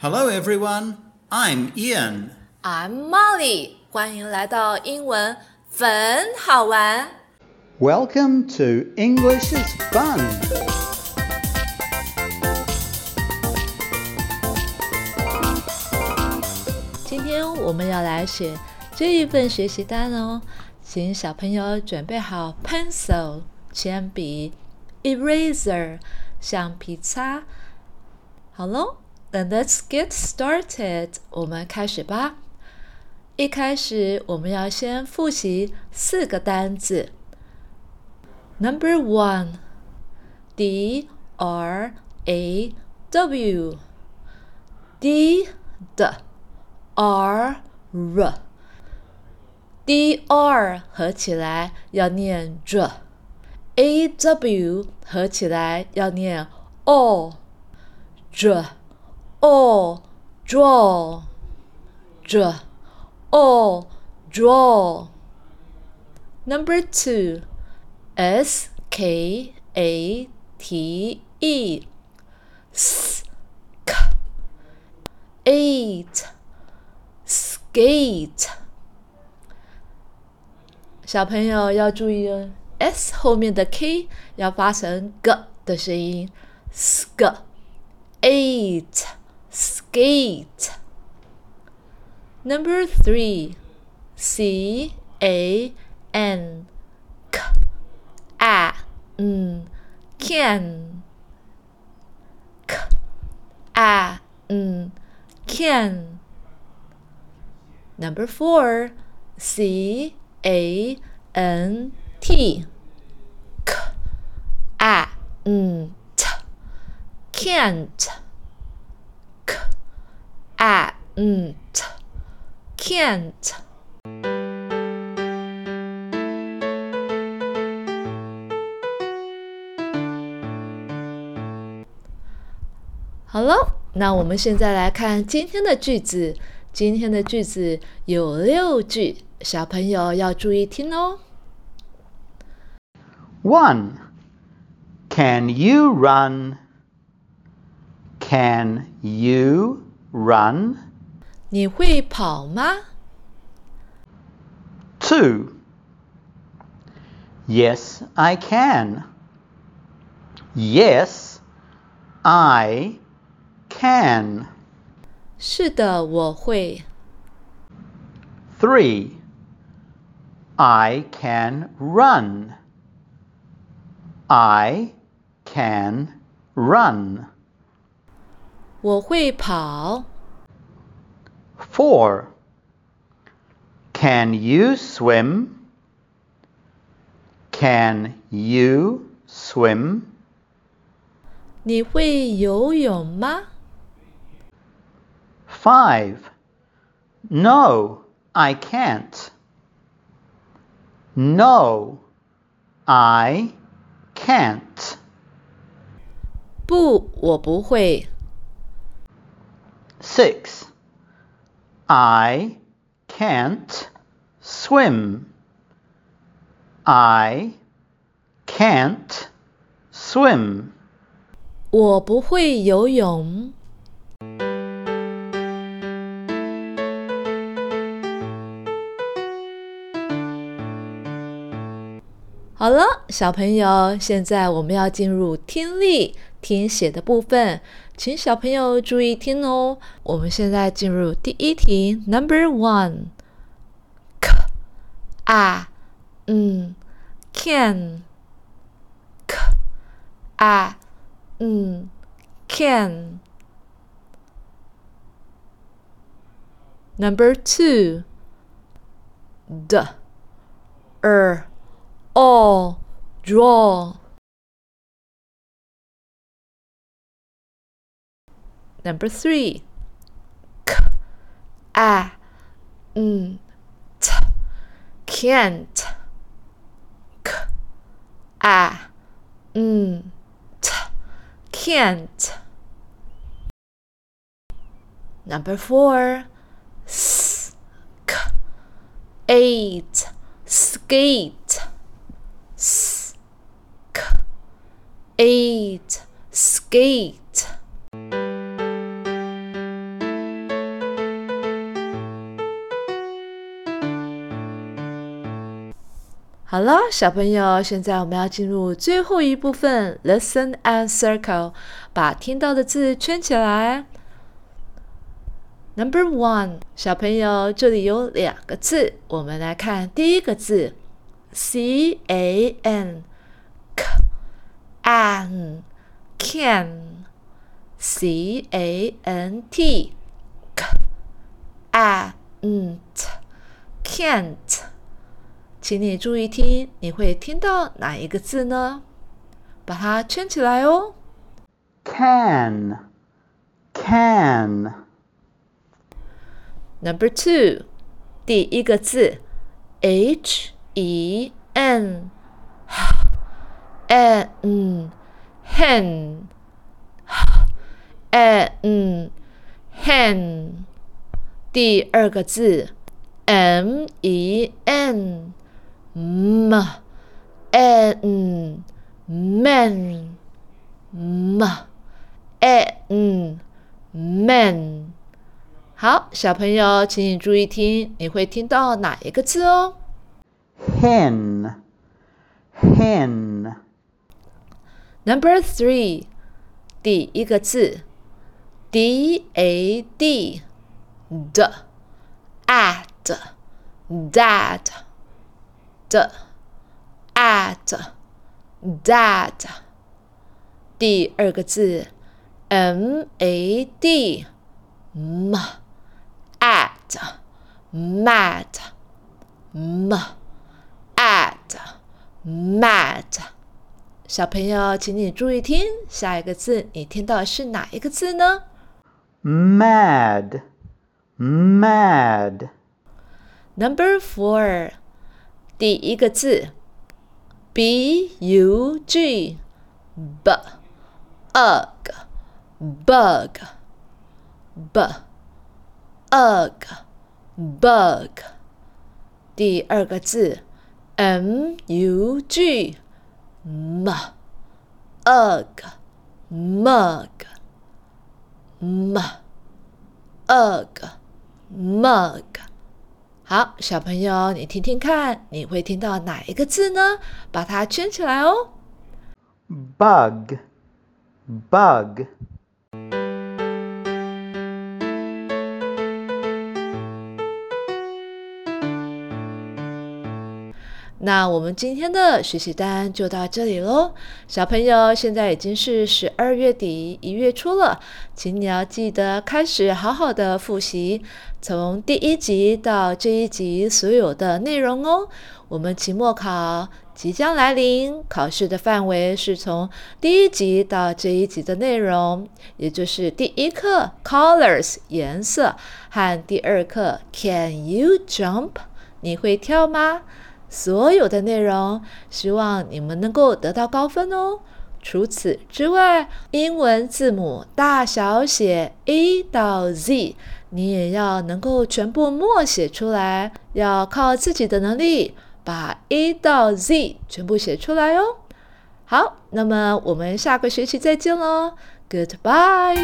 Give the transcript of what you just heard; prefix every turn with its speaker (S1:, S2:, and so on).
S1: Hello, everyone. I'm Ian.
S2: I'm Molly，欢迎来到英文粉好玩。
S1: Welcome to English is Fun.
S2: 今天我们要来写这一份学习单哦，请小朋友准备好 pencil 铅笔、eraser 橡皮擦。好喽 ，Then let's get started，我们开始吧。一开始我们要先复习四个单字。Number one, D R A W, D 的 R R D R 合起来要念 j，A W 合起来要念 o j o draw j o draw Number two S K A T E s k eight skate。小朋友要注意哦，s 后面的 k 要发成 g 的声音，sk eight skate。Number three. C A N. K. A. N. Can k. A. N. Can Number four, C A N T, k. A. N. T, can't, a n t, can't. 好了，那我们现在来看今天的句子。今天的句子有六句，小朋友要注意听哦。
S1: 1. Can you run? Can you run?
S2: 你会跑吗？
S1: 2. Yes, I can. Yes, I can.
S2: 是的，我会。
S1: 3. I can run. I can run.
S2: 我会跑。
S1: 4. Can you swim? Can you swim?
S2: 你会游泳吗？
S1: 5. No, I can't. No, I can't.
S2: 不，我不会。
S1: 6. I can't swim. I can't swim.
S2: 我不会游泳。好了，小朋友，现在我们要进入听力听写的部分，请小朋友注意听哦。我们现在进入第一题，Number One，k a n can k a n can Number two, d, er, all, draw. Number three, k, a, n, t, can't, k, a, n, t, can't. Number four, s, k, eight, skate, s, k, eight, skate. 好了，小朋友，现在我们要进入最后一部分，Listen and circle，把听到的字圈起来。Number one，小朋友，这里有两个字，我们来看第一个字，c a n，c a n t，can，c a n t，can't。请你注意听，你会听到哪一个字呢？把它圈起来哦。
S1: Can，can。
S2: Number two，第一个字，h e n，hen，hen，hen。第二个字，m e n。M n man m n man 好，小朋友，请你注意听，你会听到哪一个字哦
S1: ？hen hen
S2: Number three，第一个字，d a d d at。的，at dad，第二个字，m a d m at mad m at mad，小朋友，请你注意听，下一个字你听到是哪一个字呢
S1: ？mad mad
S2: Number four。第一个字，b u g，b ug bug b ug bug。第二个字，m u g m ug mug m ug mug。 好，小朋友，你听听看，你会听到哪一个字呢？把它圈起来哦。
S1: Bug，bug。
S2: 那我们今天的学习单就到这里喽，小朋友，现在已经是十二月底一月初了，请你要记得开始好好的复习，从第一集到这一集所有的内容哦。我们期末考即将来临，考试的范围是从第一集到这一集的内容，也就是第一课 Colors 颜色和第二课 Can you jump？你会跳吗？所有的内容，希望你们能够得到高分哦。除此之外，英文字母大小写 A 到 Z，你也要能够全部默写出来，要靠自己的能力把 A 到 Z 全部写出来哦。好，那么我们下个学期再见喽，Goodbye。